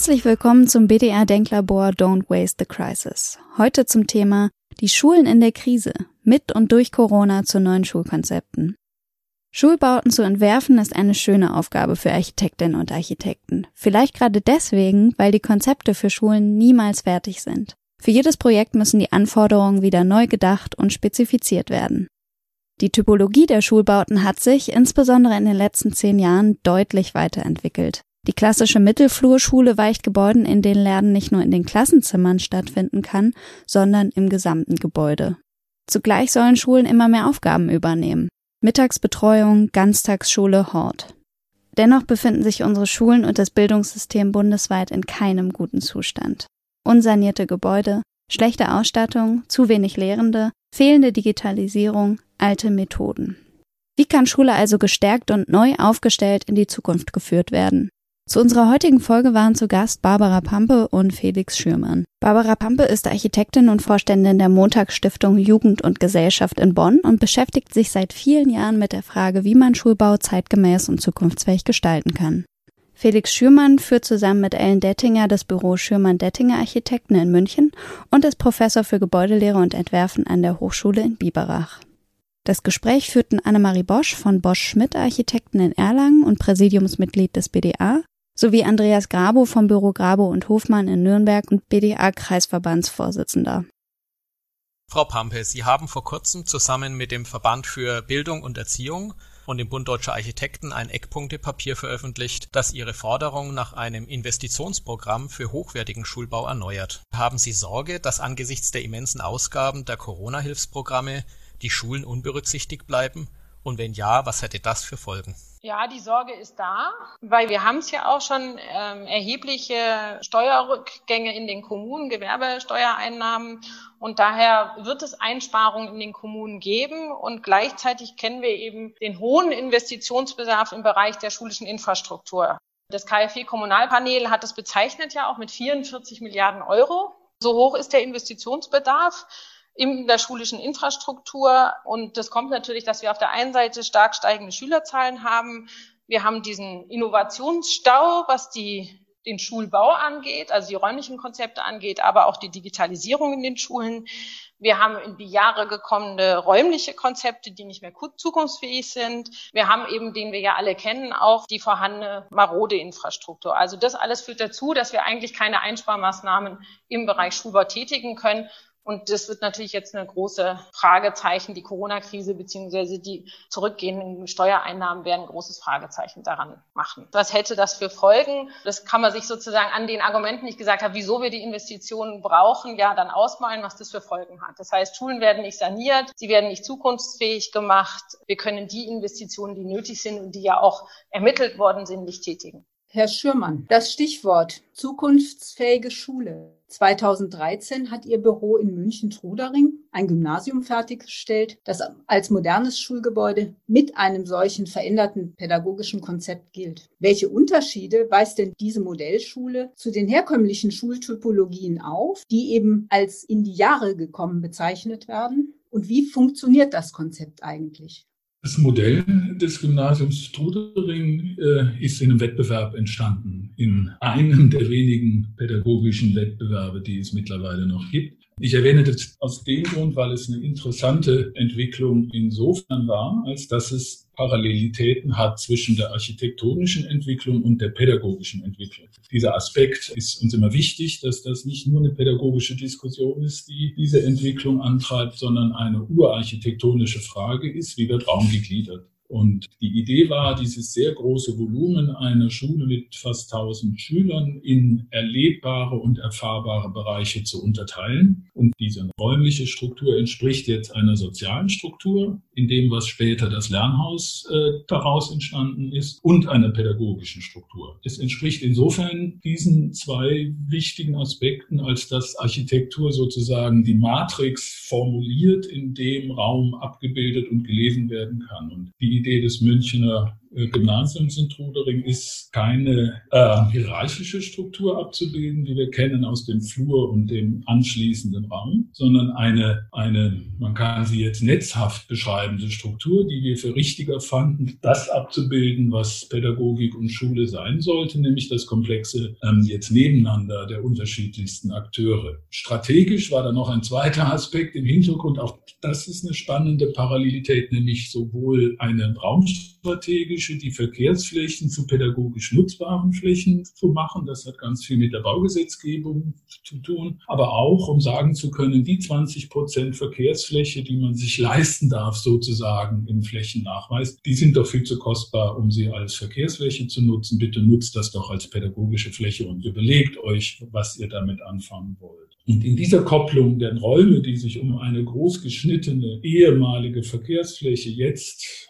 Herzlich willkommen zum BDR Denklabor Don't Waste the Crisis. Heute zum Thema die Schulen in der Krise mit und durch Corona zu neuen Schulkonzepten. Schulbauten zu entwerfen ist eine schöne Aufgabe für Architektinnen und Architekten. Vielleicht gerade deswegen, weil die Konzepte für Schulen niemals fertig sind. Für jedes Projekt müssen die Anforderungen wieder neu gedacht und spezifiziert werden. Die Typologie der Schulbauten hat sich insbesondere in den letzten zehn Jahren deutlich weiterentwickelt. Die klassische Mittelflurschule weicht Gebäuden, in denen Lernen nicht nur in den Klassenzimmern stattfinden kann, sondern im gesamten Gebäude. Zugleich sollen Schulen immer mehr Aufgaben übernehmen. Mittagsbetreuung, Ganztagsschule, Hort. Dennoch befinden sich unsere Schulen und das Bildungssystem bundesweit in keinem guten Zustand. Unsanierte Gebäude, schlechte Ausstattung, zu wenig Lehrende, fehlende Digitalisierung, alte Methoden. Wie kann Schule also gestärkt und neu aufgestellt in die Zukunft geführt werden? Zu unserer heutigen Folge waren zu Gast Barbara Pampe und Felix Schürmann. Barbara Pampe ist Architektin und Vorständin der Montagsstiftung Jugend und Gesellschaft in Bonn und beschäftigt sich seit vielen Jahren mit der Frage, wie man Schulbau zeitgemäß und zukunftsfähig gestalten kann. Felix Schürmann führt zusammen mit Ellen Dettinger das Büro Schürmann-Dettinger Architekten in München und ist Professor für Gebäudelehre und Entwerfen an der Hochschule in Biberach. Das Gespräch führten Annemarie Bosch von Bosch Schmidt Architekten in Erlangen und Präsidiumsmitglied des BDA sowie Andreas Grabo vom Büro Grabo und Hofmann in Nürnberg und BDA-Kreisverbandsvorsitzender. Frau Pampe, Sie haben vor kurzem zusammen mit dem Verband für Bildung und Erziehung und dem Bund Deutscher Architekten ein Eckpunktepapier veröffentlicht, das Ihre Forderung nach einem Investitionsprogramm für hochwertigen Schulbau erneuert. Haben Sie Sorge, dass angesichts der immensen Ausgaben der Corona-Hilfsprogramme die Schulen unberücksichtigt bleiben? Und wenn ja, was hätte das für Folgen? Ja, die Sorge ist da, weil wir haben es ja auch schon ähm, erhebliche Steuerrückgänge in den Kommunen, Gewerbesteuereinnahmen und daher wird es Einsparungen in den Kommunen geben und gleichzeitig kennen wir eben den hohen Investitionsbedarf im Bereich der schulischen Infrastruktur. Das KfW Kommunalpanel hat es bezeichnet ja auch mit 44 Milliarden Euro. So hoch ist der Investitionsbedarf in der schulischen Infrastruktur. Und das kommt natürlich, dass wir auf der einen Seite stark steigende Schülerzahlen haben. Wir haben diesen Innovationsstau, was die, den Schulbau angeht, also die räumlichen Konzepte angeht, aber auch die Digitalisierung in den Schulen. Wir haben in die Jahre gekommene räumliche Konzepte, die nicht mehr zukunftsfähig sind. Wir haben eben, den wir ja alle kennen, auch die vorhandene marode Infrastruktur. Also das alles führt dazu, dass wir eigentlich keine Einsparmaßnahmen im Bereich Schulbau tätigen können, und das wird natürlich jetzt eine große Fragezeichen. Die Corona-Krise beziehungsweise die zurückgehenden Steuereinnahmen werden ein großes Fragezeichen daran machen. Was hätte das für Folgen? Das kann man sich sozusagen an den Argumenten, die ich gesagt habe, wieso wir die Investitionen brauchen, ja dann ausmalen, was das für Folgen hat. Das heißt, Schulen werden nicht saniert, sie werden nicht zukunftsfähig gemacht. Wir können die Investitionen, die nötig sind und die ja auch ermittelt worden sind, nicht tätigen. Herr Schürmann, das Stichwort zukunftsfähige Schule. 2013 hat Ihr Büro in München-Trudering ein Gymnasium fertiggestellt, das als modernes Schulgebäude mit einem solchen veränderten pädagogischen Konzept gilt. Welche Unterschiede weist denn diese Modellschule zu den herkömmlichen Schultypologien auf, die eben als in die Jahre gekommen bezeichnet werden? Und wie funktioniert das Konzept eigentlich? Das Modell des Gymnasiums Trudering äh, ist in einem Wettbewerb entstanden, in einem der wenigen pädagogischen Wettbewerbe, die es mittlerweile noch gibt. Ich erwähne das aus dem Grund, weil es eine interessante Entwicklung insofern war, als dass es Parallelitäten hat zwischen der architektonischen Entwicklung und der pädagogischen Entwicklung. Dieser Aspekt ist uns immer wichtig, dass das nicht nur eine pädagogische Diskussion ist, die diese Entwicklung antreibt, sondern eine urarchitektonische Frage ist, wie wird Raum gegliedert. Und die Idee war, dieses sehr große Volumen einer Schule mit fast 1000 Schülern in erlebbare und erfahrbare Bereiche zu unterteilen. Und diese räumliche Struktur entspricht jetzt einer sozialen Struktur, in dem, was später das Lernhaus äh, daraus entstanden ist, und einer pädagogischen Struktur. Es entspricht insofern diesen zwei wichtigen Aspekten, als dass Architektur sozusagen die Matrix formuliert, in dem Raum abgebildet und gelesen werden kann. Und die Idee des Münchner Gymnasiums in Trudering ist keine äh, hierarchische Struktur abzubilden, die wir kennen aus dem Flur und dem anschließenden Raum, sondern eine, eine, man kann sie jetzt netzhaft beschreibende Struktur, die wir für richtiger fanden, das abzubilden, was Pädagogik und Schule sein sollte, nämlich das komplexe ähm, jetzt nebeneinander der unterschiedlichsten Akteure. Strategisch war da noch ein zweiter Aspekt im Hintergrund, auch das ist eine spannende Parallelität, nämlich sowohl eine raumstrategische, die Verkehrsflächen zu pädagogisch nutzbaren Flächen zu machen. Das hat ganz viel mit der Baugesetzgebung zu tun, aber auch, um sagen zu können, die 20 Prozent Verkehrsfläche, die man sich leisten darf, sozusagen im Flächennachweis, die sind doch viel zu kostbar, um sie als Verkehrsfläche zu nutzen. Bitte nutzt das doch als pädagogische Fläche und überlegt euch, was ihr damit anfangen wollt. Und in dieser Kopplung der Räume, die sich um eine groß geschnittene ehemalige Verkehrsfläche jetzt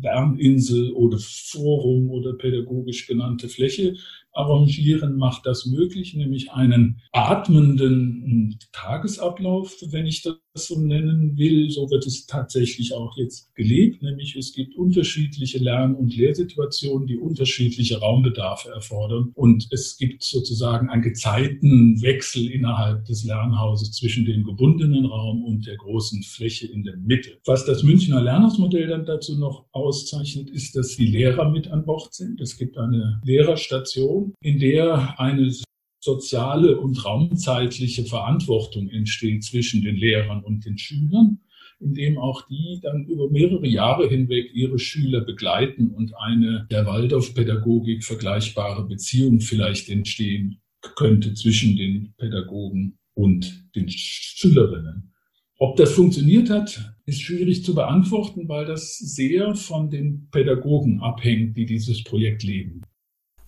Lerninsel oder Forum oder pädagogisch genannte Fläche arrangieren, macht das möglich, nämlich einen atmenden Tagesablauf, wenn ich das so nennen will. So wird es tatsächlich auch jetzt gelebt, nämlich es gibt unterschiedliche Lern- und Lehrsituationen, die unterschiedliche Raumbedarfe erfordern. Und es gibt sozusagen einen Gezeitenwechsel innerhalb des Lernhauses zwischen dem gebundenen Raum und der großen Fläche in der Mitte. Was das Münchner Lernhausmodell dann dazu noch auszeichnet, ist, dass die Lehrer mit an Bord sind. Es gibt eine Lehrerstation in der eine soziale und raumzeitliche Verantwortung entsteht zwischen den Lehrern und den Schülern, indem auch die dann über mehrere Jahre hinweg ihre Schüler begleiten und eine der Waldorf-Pädagogik vergleichbare Beziehung vielleicht entstehen könnte zwischen den Pädagogen und den Schülerinnen. Ob das funktioniert hat, ist schwierig zu beantworten, weil das sehr von den Pädagogen abhängt, die dieses Projekt leben.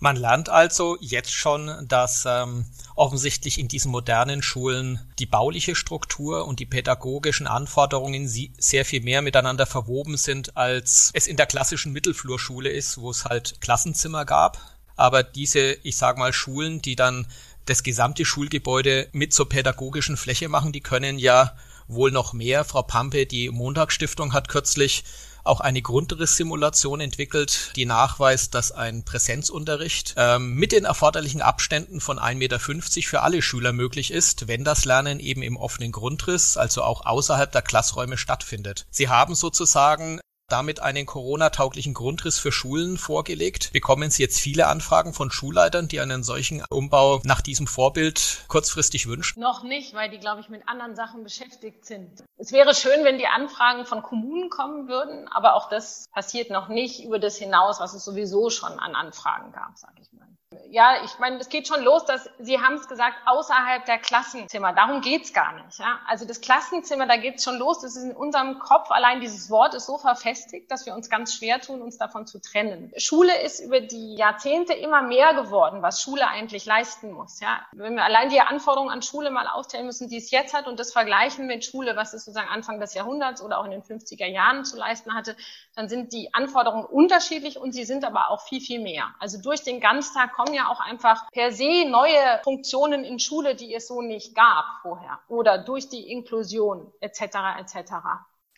Man lernt also jetzt schon, dass ähm, offensichtlich in diesen modernen Schulen die bauliche Struktur und die pädagogischen Anforderungen sehr viel mehr miteinander verwoben sind, als es in der klassischen Mittelflurschule ist, wo es halt Klassenzimmer gab. Aber diese, ich sag mal, Schulen, die dann das gesamte Schulgebäude mit zur pädagogischen Fläche machen, die können ja wohl noch mehr. Frau Pampe, die Montagsstiftung hat kürzlich auch eine Grundrisssimulation entwickelt, die nachweist, dass ein Präsenzunterricht ähm, mit den erforderlichen Abständen von 1,50 Meter für alle Schüler möglich ist, wenn das Lernen eben im offenen Grundriss, also auch außerhalb der Klassräume stattfindet. Sie haben sozusagen damit einen Corona-tauglichen Grundriss für Schulen vorgelegt. Bekommen Sie jetzt viele Anfragen von Schulleitern, die einen solchen Umbau nach diesem Vorbild kurzfristig wünschen? Noch nicht, weil die, glaube ich, mit anderen Sachen beschäftigt sind. Es wäre schön, wenn die Anfragen von Kommunen kommen würden, aber auch das passiert noch nicht über das hinaus, was es sowieso schon an Anfragen gab, sage ich mal ja, ich meine, es geht schon los, dass Sie haben es gesagt, außerhalb der Klassenzimmer. Darum geht's gar nicht. Ja? Also das Klassenzimmer, da geht's schon los. Das ist in unserem Kopf allein dieses Wort ist so verfestigt, dass wir uns ganz schwer tun, uns davon zu trennen. Schule ist über die Jahrzehnte immer mehr geworden, was Schule eigentlich leisten muss. Ja? Wenn wir allein die Anforderungen an Schule mal aufzählen müssen, die es jetzt hat und das vergleichen mit Schule, was es sozusagen Anfang des Jahrhunderts oder auch in den 50er Jahren zu leisten hatte, dann sind die Anforderungen unterschiedlich und sie sind aber auch viel, viel mehr. Also durch den Ganztag kommen auch einfach per se neue Funktionen in Schule, die es so nicht gab vorher oder durch die Inklusion etc. etc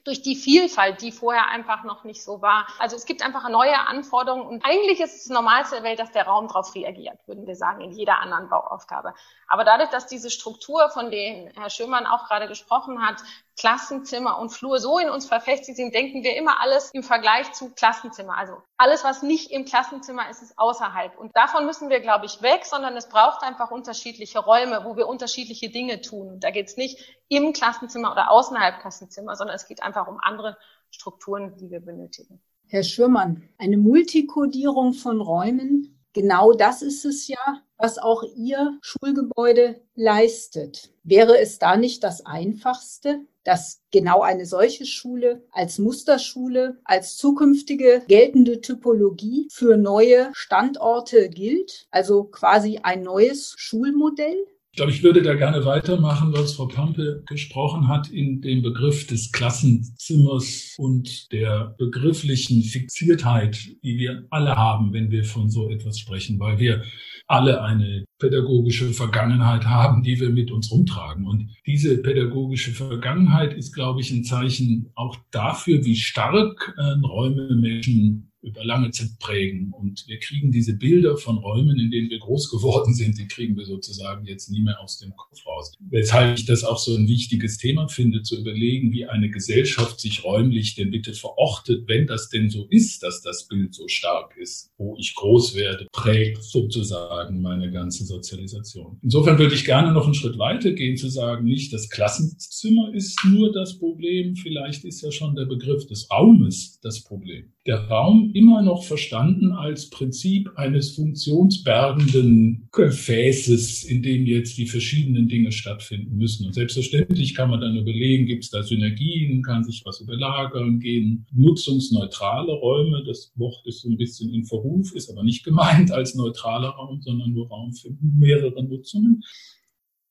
durch die Vielfalt, die vorher einfach noch nicht so war. Also es gibt einfach neue Anforderungen und eigentlich ist es das Normalste der Welt, dass der Raum darauf reagiert, würden wir sagen, in jeder anderen Bauaufgabe. Aber dadurch, dass diese Struktur, von der Herr Schömann auch gerade gesprochen hat, Klassenzimmer und Flur so in uns verfestigt sind, denken wir immer alles im Vergleich zu Klassenzimmer. Also alles, was nicht im Klassenzimmer ist, ist außerhalb. Und davon müssen wir, glaube ich, weg, sondern es braucht einfach unterschiedliche Räume, wo wir unterschiedliche Dinge tun. Und da geht es nicht im Klassenzimmer oder außerhalb Klassenzimmer, sondern es geht einfach um andere Strukturen, die wir benötigen. Herr Schürmann, eine Multikodierung von Räumen genau das ist es ja, was auch Ihr Schulgebäude leistet. Wäre es da nicht das Einfachste, dass genau eine solche Schule als Musterschule, als zukünftige geltende Typologie für neue Standorte gilt? Also quasi ein neues Schulmodell? Ich glaube, ich würde da gerne weitermachen, was Frau Pampe gesprochen hat, in dem Begriff des Klassenzimmers und der begrifflichen Fixiertheit, die wir alle haben, wenn wir von so etwas sprechen, weil wir alle eine pädagogische Vergangenheit haben, die wir mit uns rumtragen. Und diese pädagogische Vergangenheit ist, glaube ich, ein Zeichen auch dafür, wie stark äh, Räume Menschen über lange Zeit prägen. Und wir kriegen diese Bilder von Räumen, in denen wir groß geworden sind, die kriegen wir sozusagen jetzt nie mehr aus dem Kopf raus. Weshalb ich das auch so ein wichtiges Thema finde, zu überlegen, wie eine Gesellschaft sich räumlich denn bitte verortet, wenn das denn so ist, dass das Bild so stark ist, wo ich groß werde, prägt sozusagen meine ganze Sozialisation. Insofern würde ich gerne noch einen Schritt weiter gehen, zu sagen, nicht das Klassenzimmer ist nur das Problem, vielleicht ist ja schon der Begriff des Raumes das Problem. Der Raum immer noch verstanden als Prinzip eines funktionsbergenden Gefäßes, in dem jetzt die verschiedenen Dinge stattfinden müssen. Und selbstverständlich kann man dann überlegen, gibt es da Synergien, kann sich was überlagern, gehen nutzungsneutrale Räume. Das Wort ist so ein bisschen in Verruf, ist aber nicht gemeint als neutraler Raum, sondern nur Raum für mehrere Nutzungen.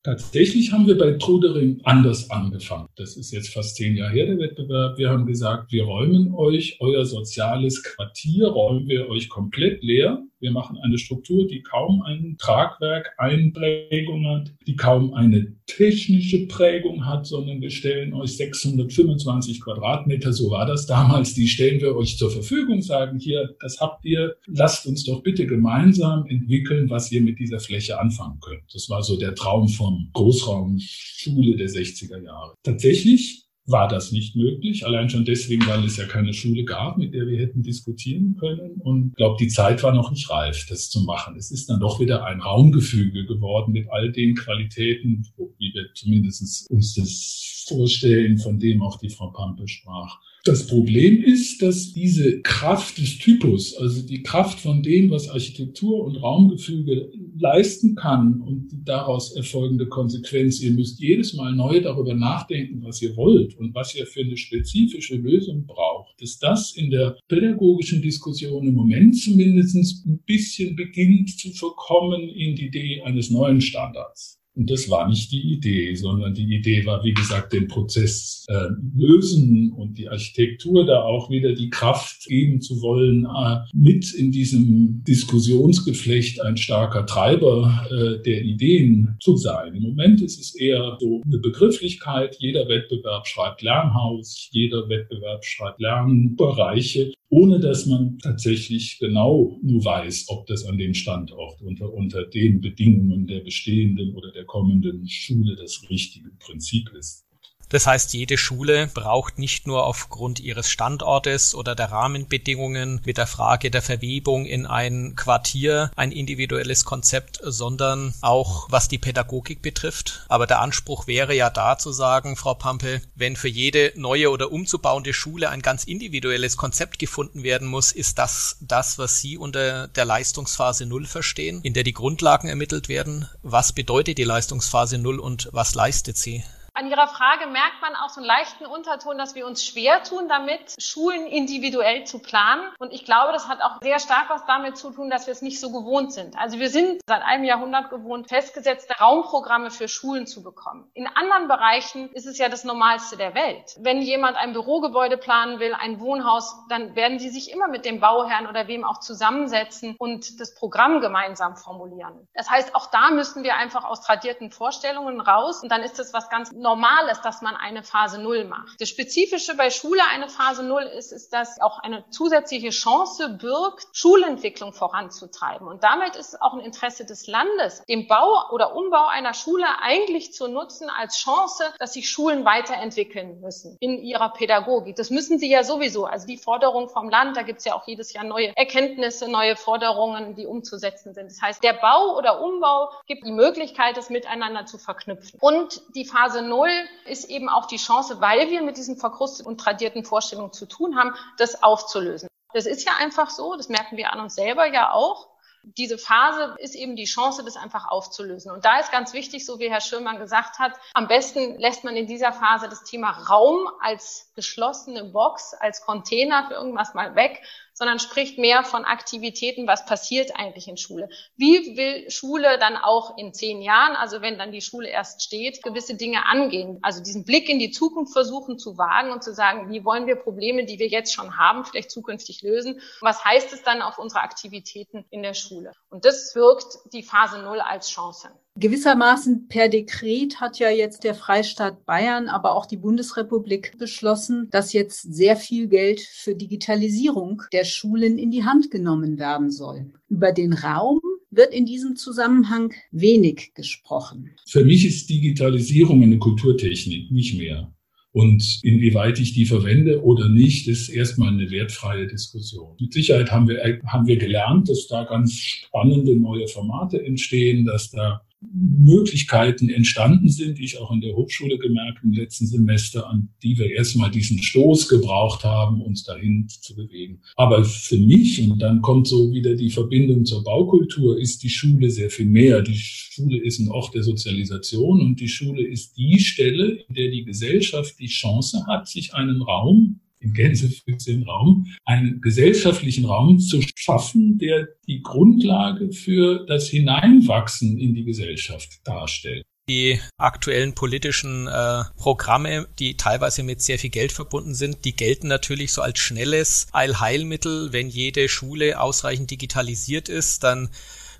Tatsächlich haben wir bei Trudering anders angefangen. Das ist jetzt fast zehn Jahre her, der Wettbewerb. Wir haben gesagt, wir räumen euch euer soziales Quartier, räumen wir euch komplett leer. Wir machen eine Struktur, die kaum ein Tragwerk, Einprägung hat, die kaum eine technische Prägung hat, sondern wir stellen euch 625 Quadratmeter, so war das damals, die stellen wir euch zur Verfügung, sagen hier, das habt ihr, lasst uns doch bitte gemeinsam entwickeln, was ihr mit dieser Fläche anfangen könnt. Das war so der Traum vom Großraumschule der 60er Jahre. Tatsächlich war das nicht möglich. Allein schon deswegen, weil es ja keine Schule gab, mit der wir hätten diskutieren können. Und ich glaube, die Zeit war noch nicht reif, das zu machen. Es ist dann doch wieder ein Raumgefüge geworden mit all den Qualitäten, wie wir zumindest uns das vorstellen, von dem auch die Frau Pampe sprach. Das Problem ist, dass diese Kraft des Typus, also die Kraft von dem, was Architektur und Raumgefüge leisten kann und daraus erfolgende Konsequenz, ihr müsst jedes Mal neu darüber nachdenken, was ihr wollt und was ihr für eine spezifische Lösung braucht, dass das in der pädagogischen Diskussion im Moment zumindest ein bisschen beginnt zu verkommen in die Idee eines neuen Standards. Und das war nicht die Idee, sondern die Idee war, wie gesagt, den Prozess äh, lösen und die Architektur da auch wieder die Kraft geben zu wollen, äh, mit in diesem Diskussionsgeflecht ein starker Treiber äh, der Ideen zu sein. Im Moment ist es eher so eine Begrifflichkeit. Jeder Wettbewerb schreibt Lernhaus, jeder Wettbewerb schreibt Lernbereiche ohne dass man tatsächlich genau nur weiß, ob das an dem Standort unter, unter den Bedingungen der bestehenden oder der kommenden Schule das richtige Prinzip ist. Das heißt, jede Schule braucht nicht nur aufgrund ihres Standortes oder der Rahmenbedingungen mit der Frage der Verwebung in ein Quartier ein individuelles Konzept, sondern auch was die Pädagogik betrifft. Aber der Anspruch wäre ja da zu sagen, Frau Pampe, wenn für jede neue oder umzubauende Schule ein ganz individuelles Konzept gefunden werden muss, ist das das, was Sie unter der Leistungsphase Null verstehen, in der die Grundlagen ermittelt werden. Was bedeutet die Leistungsphase Null und was leistet sie? An Ihrer Frage merkt man auch so einen leichten Unterton, dass wir uns schwer tun, damit Schulen individuell zu planen. Und ich glaube, das hat auch sehr stark was damit zu tun, dass wir es nicht so gewohnt sind. Also wir sind seit einem Jahrhundert gewohnt, festgesetzte Raumprogramme für Schulen zu bekommen. In anderen Bereichen ist es ja das Normalste der Welt. Wenn jemand ein Bürogebäude planen will, ein Wohnhaus, dann werden die sich immer mit dem Bauherrn oder wem auch zusammensetzen und das Programm gemeinsam formulieren. Das heißt, auch da müssen wir einfach aus tradierten Vorstellungen raus und dann ist es was ganz normal ist, dass man eine Phase Null macht. Das Spezifische bei Schule eine Phase Null ist, ist, dass auch eine zusätzliche Chance birgt, Schulentwicklung voranzutreiben. Und damit ist auch ein Interesse des Landes, den Bau oder Umbau einer Schule eigentlich zu nutzen als Chance, dass sich Schulen weiterentwickeln müssen in ihrer Pädagogik. Das müssen sie ja sowieso. Also die Forderung vom Land, da gibt es ja auch jedes Jahr neue Erkenntnisse, neue Forderungen, die umzusetzen sind. Das heißt, der Bau oder Umbau gibt die Möglichkeit, es miteinander zu verknüpfen. Und die Phase Null Null ist eben auch die Chance, weil wir mit diesen verkrusteten und tradierten Vorstellungen zu tun haben, das aufzulösen. Das ist ja einfach so, das merken wir an uns selber ja auch. Diese Phase ist eben die Chance, das einfach aufzulösen. Und da ist ganz wichtig, so wie Herr Schirmann gesagt hat, am besten lässt man in dieser Phase das Thema Raum als geschlossene Box, als Container für irgendwas mal weg sondern spricht mehr von Aktivitäten, was passiert eigentlich in Schule. Wie will Schule dann auch in zehn Jahren, also wenn dann die Schule erst steht, gewisse Dinge angehen? Also diesen Blick in die Zukunft versuchen zu wagen und zu sagen, wie wollen wir Probleme, die wir jetzt schon haben, vielleicht zukünftig lösen? Was heißt es dann auf unsere Aktivitäten in der Schule? Und das wirkt die Phase Null als Chance. Gewissermaßen per Dekret hat ja jetzt der Freistaat Bayern, aber auch die Bundesrepublik beschlossen, dass jetzt sehr viel Geld für Digitalisierung der Schulen in die Hand genommen werden soll. Über den Raum wird in diesem Zusammenhang wenig gesprochen. Für mich ist Digitalisierung eine Kulturtechnik, nicht mehr. Und inwieweit ich die verwende oder nicht, ist erstmal eine wertfreie Diskussion. Mit Sicherheit haben wir, haben wir gelernt, dass da ganz spannende neue Formate entstehen, dass da Möglichkeiten entstanden sind, die ich auch in der Hochschule gemerkt im letzten Semester, an die wir erstmal diesen Stoß gebraucht haben, uns dahin zu bewegen. Aber für mich, und dann kommt so wieder die Verbindung zur Baukultur, ist die Schule sehr viel mehr. Die Schule ist ein Ort der Sozialisation und die Schule ist die Stelle, in der die Gesellschaft die Chance hat, sich einen Raum im gänsefüßigen Raum, einen gesellschaftlichen Raum zu schaffen, der die Grundlage für das Hineinwachsen in die Gesellschaft darstellt. Die aktuellen politischen äh, Programme, die teilweise mit sehr viel Geld verbunden sind, die gelten natürlich so als schnelles Allheilmittel. Wenn jede Schule ausreichend digitalisiert ist, dann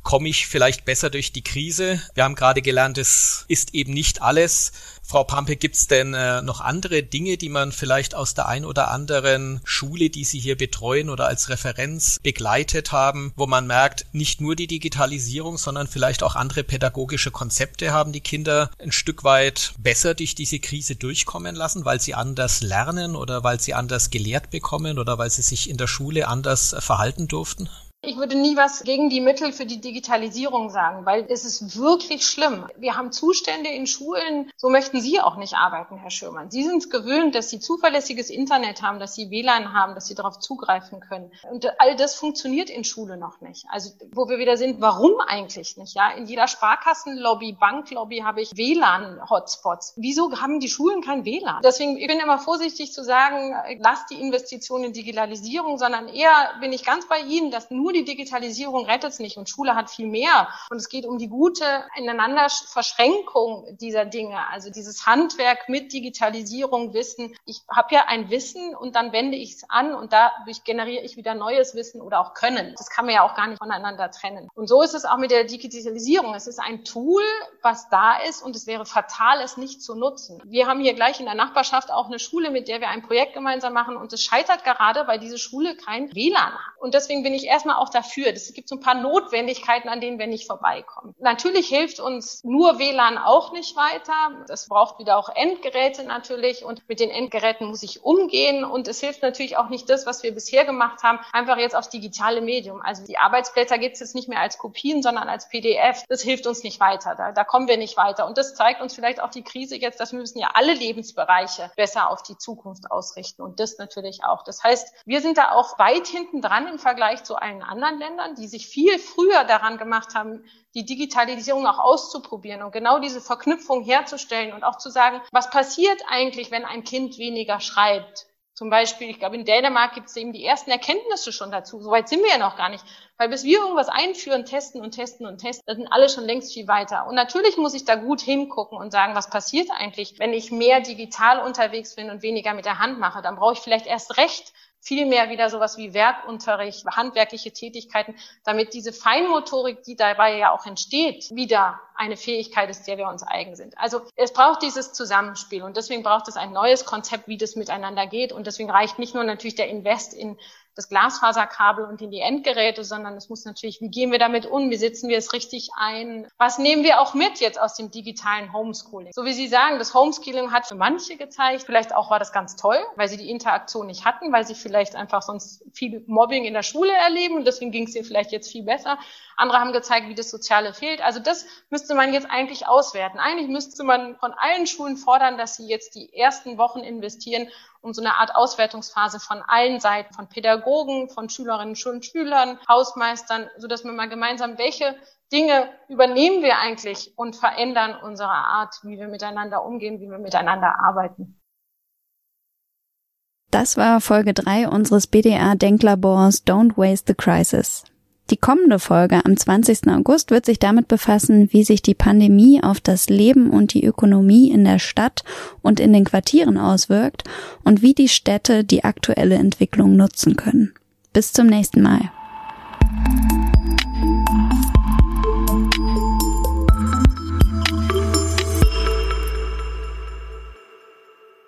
komme ich vielleicht besser durch die Krise. Wir haben gerade gelernt, es ist eben nicht alles. Frau Pampe, gibt es denn äh, noch andere Dinge, die man vielleicht aus der ein oder anderen Schule, die Sie hier betreuen oder als Referenz begleitet haben, wo man merkt, nicht nur die Digitalisierung, sondern vielleicht auch andere pädagogische Konzepte haben die Kinder ein Stück weit besser durch diese Krise durchkommen lassen, weil sie anders lernen oder weil sie anders gelehrt bekommen oder weil sie sich in der Schule anders verhalten durften? Ich würde nie was gegen die Mittel für die Digitalisierung sagen, weil es ist wirklich schlimm. Wir haben Zustände in Schulen, so möchten Sie auch nicht arbeiten, Herr Schürmann. Sie sind es gewöhnt, dass Sie zuverlässiges Internet haben, dass Sie WLAN haben, dass Sie darauf zugreifen können. Und all das funktioniert in Schule noch nicht. Also wo wir wieder sind, warum eigentlich nicht? Ja, in jeder Sparkassenlobby, Banklobby habe ich WLAN-Hotspots. Wieso haben die Schulen kein WLAN? Deswegen ich bin immer vorsichtig zu sagen, lasst die Investitionen in Digitalisierung, sondern eher bin ich ganz bei Ihnen, dass nur die Digitalisierung rettet es nicht und Schule hat viel mehr. Und es geht um die gute Ineinanderverschränkung dieser Dinge, also dieses Handwerk mit Digitalisierung, Wissen. Ich habe ja ein Wissen und dann wende ich es an und dadurch generiere ich wieder neues Wissen oder auch Können. Das kann man ja auch gar nicht voneinander trennen. Und so ist es auch mit der Digitalisierung. Es ist ein Tool, was da ist und es wäre fatal, es nicht zu nutzen. Wir haben hier gleich in der Nachbarschaft auch eine Schule, mit der wir ein Projekt gemeinsam machen und es scheitert gerade, weil diese Schule kein WLAN hat. Und deswegen bin ich erstmal auch auch dafür. Es gibt so ein paar Notwendigkeiten, an denen wir nicht vorbeikommen. Natürlich hilft uns nur WLAN auch nicht weiter. Das braucht wieder auch Endgeräte natürlich und mit den Endgeräten muss ich umgehen und es hilft natürlich auch nicht das, was wir bisher gemacht haben, einfach jetzt aufs digitale Medium. Also die Arbeitsblätter gibt es jetzt nicht mehr als Kopien, sondern als PDF. Das hilft uns nicht weiter. Da, da kommen wir nicht weiter. Und das zeigt uns vielleicht auch die Krise jetzt, dass wir müssen ja alle Lebensbereiche besser auf die Zukunft ausrichten und das natürlich auch. Das heißt, wir sind da auch weit hinten dran im Vergleich zu allen anderen Ländern, die sich viel früher daran gemacht haben, die Digitalisierung auch auszuprobieren und genau diese Verknüpfung herzustellen und auch zu sagen, was passiert eigentlich, wenn ein Kind weniger schreibt? Zum Beispiel, ich glaube, in Dänemark gibt es eben die ersten Erkenntnisse schon dazu. Soweit sind wir ja noch gar nicht. Weil bis wir irgendwas einführen, testen und testen und testen, da sind alle schon längst viel weiter. Und natürlich muss ich da gut hingucken und sagen, was passiert eigentlich, wenn ich mehr digital unterwegs bin und weniger mit der Hand mache. Dann brauche ich vielleicht erst recht vielmehr wieder sowas wie Werkunterricht, handwerkliche Tätigkeiten, damit diese Feinmotorik, die dabei ja auch entsteht, wieder eine Fähigkeit ist, der wir uns eigen sind. Also es braucht dieses Zusammenspiel und deswegen braucht es ein neues Konzept, wie das miteinander geht und deswegen reicht nicht nur natürlich der Invest in das Glasfaserkabel und in die Endgeräte, sondern es muss natürlich, wie gehen wir damit um? Wie setzen wir es richtig ein? Was nehmen wir auch mit jetzt aus dem digitalen Homeschooling? So wie Sie sagen, das Homeschooling hat für manche gezeigt, vielleicht auch war das ganz toll, weil sie die Interaktion nicht hatten, weil sie vielleicht einfach sonst viel Mobbing in der Schule erleben und deswegen ging es ihr vielleicht jetzt viel besser. Andere haben gezeigt, wie das Soziale fehlt. Also das müsste man jetzt eigentlich auswerten. Eigentlich müsste man von allen Schulen fordern, dass sie jetzt die ersten Wochen investieren, um so eine Art Auswertungsphase von allen Seiten, von Pädagogen, von Schülerinnen und Schülern, Hausmeistern, so dass wir mal gemeinsam, welche Dinge übernehmen wir eigentlich und verändern unsere Art, wie wir miteinander umgehen, wie wir miteinander arbeiten. Das war Folge 3 unseres BDA Denklabors Don't Waste the Crisis. Die kommende Folge am 20. August wird sich damit befassen, wie sich die Pandemie auf das Leben und die Ökonomie in der Stadt und in den Quartieren auswirkt und wie die Städte die aktuelle Entwicklung nutzen können. Bis zum nächsten Mal.